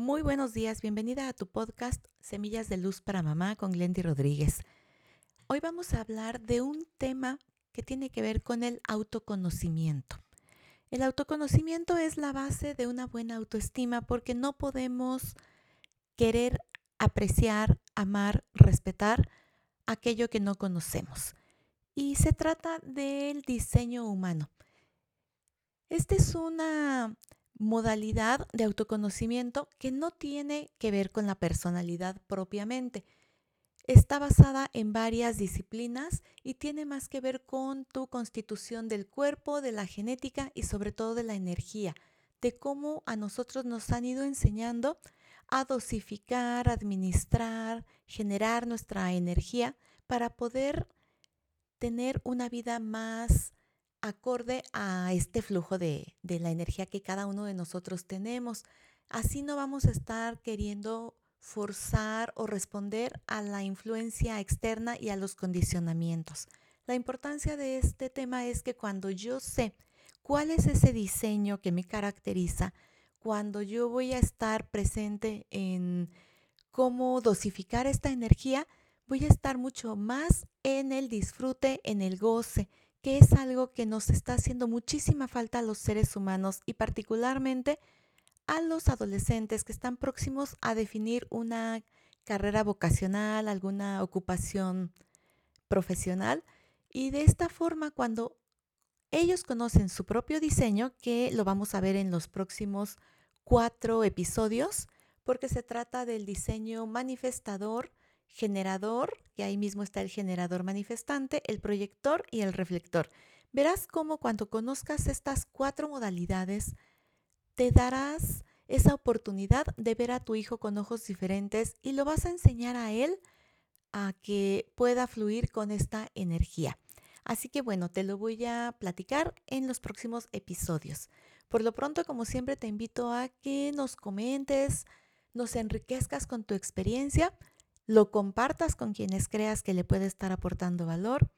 Muy buenos días, bienvenida a tu podcast Semillas de Luz para Mamá con Glendy Rodríguez. Hoy vamos a hablar de un tema que tiene que ver con el autoconocimiento. El autoconocimiento es la base de una buena autoestima porque no podemos querer apreciar, amar, respetar aquello que no conocemos. Y se trata del diseño humano. Esta es una modalidad de autoconocimiento que no tiene que ver con la personalidad propiamente. Está basada en varias disciplinas y tiene más que ver con tu constitución del cuerpo, de la genética y sobre todo de la energía, de cómo a nosotros nos han ido enseñando a dosificar, administrar, generar nuestra energía para poder tener una vida más acorde a este flujo de, la energía que cada uno de nosotros tenemos. Así no vamos a estar queriendo forzar o responder a la influencia externa y a los condicionamientos. La importancia de este tema es que cuando yo sé cuál es ese diseño que me caracteriza, cuando yo voy a estar presente en cómo dosificar esta energía, voy a estar mucho más en el disfrute, en el goce, que es algo que nos está haciendo muchísima falta a los seres humanos y particularmente a los adolescentes que están próximos a definir una carrera vocacional, alguna ocupación profesional. Y de esta forma, cuando ellos conocen su propio diseño, que lo vamos a ver en los próximos cuatro episodios, porque se trata del diseño manifestador, generador, que ahí mismo está el generador manifestante, el proyector y el reflector. Verás cómo cuando conozcas estas cuatro modalidades, te darás esa oportunidad de ver a tu hijo con ojos diferentes y lo vas a enseñar a él a que pueda fluir con esta energía. Así que bueno, te lo voy a platicar en los próximos episodios. Por lo pronto, como siempre, te invito a que nos comentes, nos enriquezcas con tu experiencia lo compartas con quienes creas que le puede estar aportando valor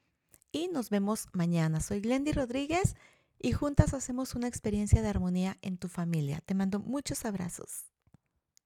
y nos vemos mañana. Soy Glendy Rodríguez y juntas hacemos una experiencia de armonía en tu familia. Te mando muchos abrazos.